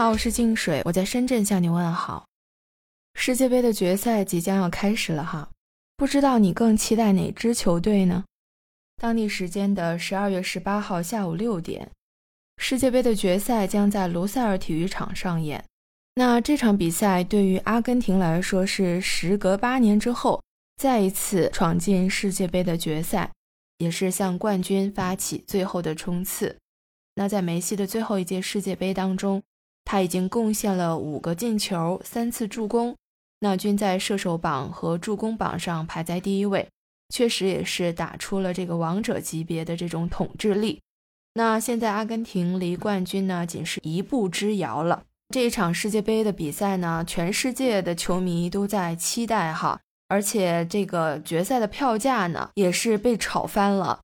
好，我是静水，我在深圳向你问好。世界杯的决赛即将要开始了哈，不知道你更期待哪支球队呢？当地时间的十二月十八号下午六点，世界杯的决赛将在卢塞尔体育场上演。那这场比赛对于阿根廷来说是时隔八年之后再一次闯进世界杯的决赛，也是向冠军发起最后的冲刺。那在梅西的最后一届世界杯当中，他已经贡献了五个进球、三次助攻，那均在射手榜和助攻榜上排在第一位，确实也是打出了这个王者级别的这种统治力。那现在阿根廷离冠军呢，仅是一步之遥了。这一场世界杯的比赛呢，全世界的球迷都在期待哈，而且这个决赛的票价呢，也是被炒翻了。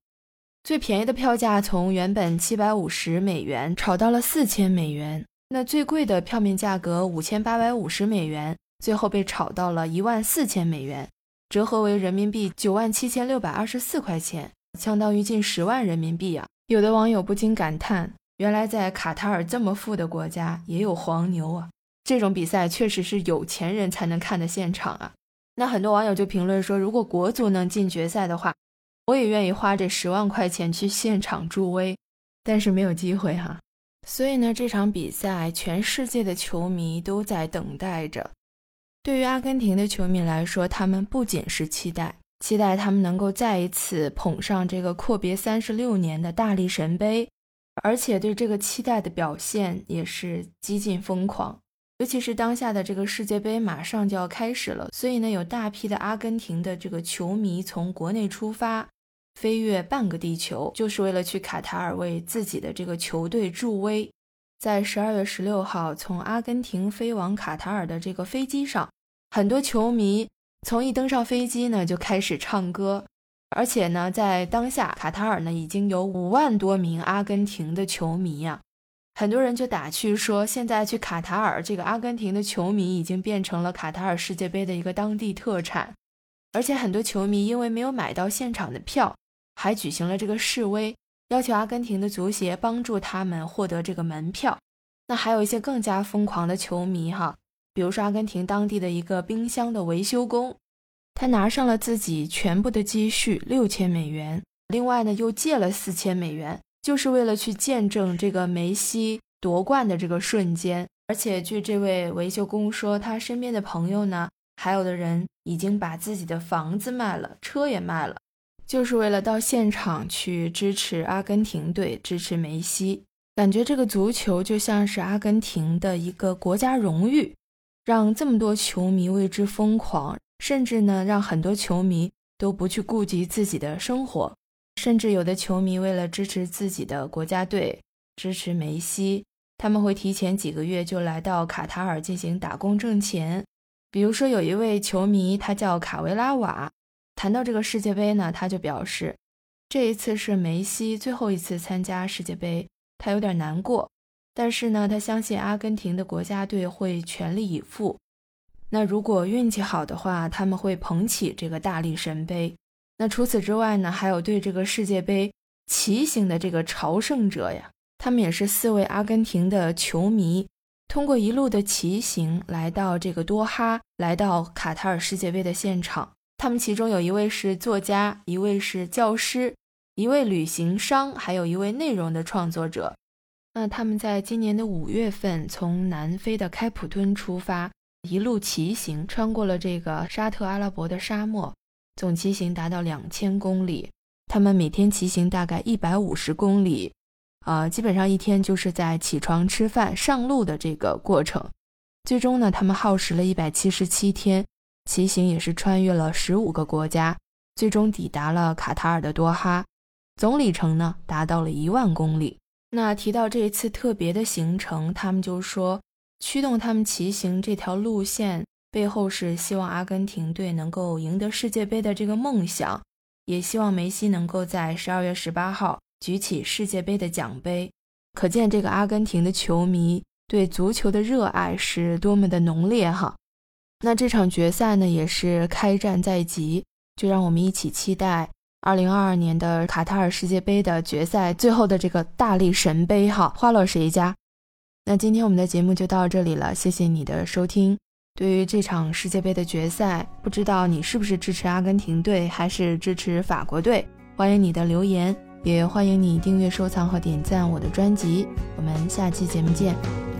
最便宜的票价从原本七百五十美元炒到了四千美元，那最贵的票面价格五千八百五十美元，最后被炒到了一万四千美元，折合为人民币九万七千六百二十四块钱，相当于近十万人民币啊！有的网友不禁感叹：原来在卡塔尔这么富的国家也有黄牛啊！这种比赛确实是有钱人才能看的现场啊！那很多网友就评论说，如果国足能进决赛的话。我也愿意花这十万块钱去现场助威，但是没有机会哈。所以呢，这场比赛全世界的球迷都在等待着。对于阿根廷的球迷来说，他们不仅是期待，期待他们能够再一次捧上这个阔别三十六年的大力神杯，而且对这个期待的表现也是几近疯狂。尤其是当下的这个世界杯马上就要开始了，所以呢，有大批的阿根廷的这个球迷从国内出发。飞越半个地球，就是为了去卡塔尔为自己的这个球队助威。在十二月十六号从阿根廷飞往卡塔尔的这个飞机上，很多球迷从一登上飞机呢就开始唱歌，而且呢，在当下卡塔尔呢已经有五万多名阿根廷的球迷呀，很多人就打趣说，现在去卡塔尔，这个阿根廷的球迷已经变成了卡塔尔世界杯的一个当地特产，而且很多球迷因为没有买到现场的票。还举行了这个示威，要求阿根廷的足协帮助他们获得这个门票。那还有一些更加疯狂的球迷哈，比如说阿根廷当地的一个冰箱的维修工，他拿上了自己全部的积蓄六千美元，另外呢又借了四千美元，就是为了去见证这个梅西夺冠的这个瞬间。而且据这位维修工说，他身边的朋友呢，还有的人已经把自己的房子卖了，车也卖了。就是为了到现场去支持阿根廷队，支持梅西，感觉这个足球就像是阿根廷的一个国家荣誉，让这么多球迷为之疯狂，甚至呢，让很多球迷都不去顾及自己的生活，甚至有的球迷为了支持自己的国家队，支持梅西，他们会提前几个月就来到卡塔尔进行打工挣钱。比如说有一位球迷，他叫卡维拉瓦。谈到这个世界杯呢，他就表示，这一次是梅西最后一次参加世界杯，他有点难过。但是呢，他相信阿根廷的国家队会全力以赴。那如果运气好的话，他们会捧起这个大力神杯。那除此之外呢，还有对这个世界杯骑行的这个朝圣者呀，他们也是四位阿根廷的球迷，通过一路的骑行来到这个多哈，来到卡塔尔世界杯的现场。他们其中有一位是作家，一位是教师，一位旅行商，还有一位内容的创作者。那他们在今年的五月份从南非的开普敦出发，一路骑行，穿过了这个沙特阿拉伯的沙漠，总骑行达到两千公里。他们每天骑行大概一百五十公里，啊，基本上一天就是在起床、吃饭、上路的这个过程。最终呢，他们耗时了一百七十七天。骑行也是穿越了十五个国家，最终抵达了卡塔尔的多哈，总里程呢达到了一万公里。那提到这一次特别的行程，他们就说，驱动他们骑行这条路线背后是希望阿根廷队能够赢得世界杯的这个梦想，也希望梅西能够在十二月十八号举起世界杯的奖杯。可见这个阿根廷的球迷对足球的热爱是多么的浓烈哈。那这场决赛呢，也是开战在即，就让我们一起期待二零二二年的卡塔尔世界杯的决赛，最后的这个大力神杯哈，花落谁家？那今天我们的节目就到这里了，谢谢你的收听。对于这场世界杯的决赛，不知道你是不是支持阿根廷队，还是支持法国队？欢迎你的留言，也欢迎你订阅、收藏和点赞我的专辑。我们下期节目见。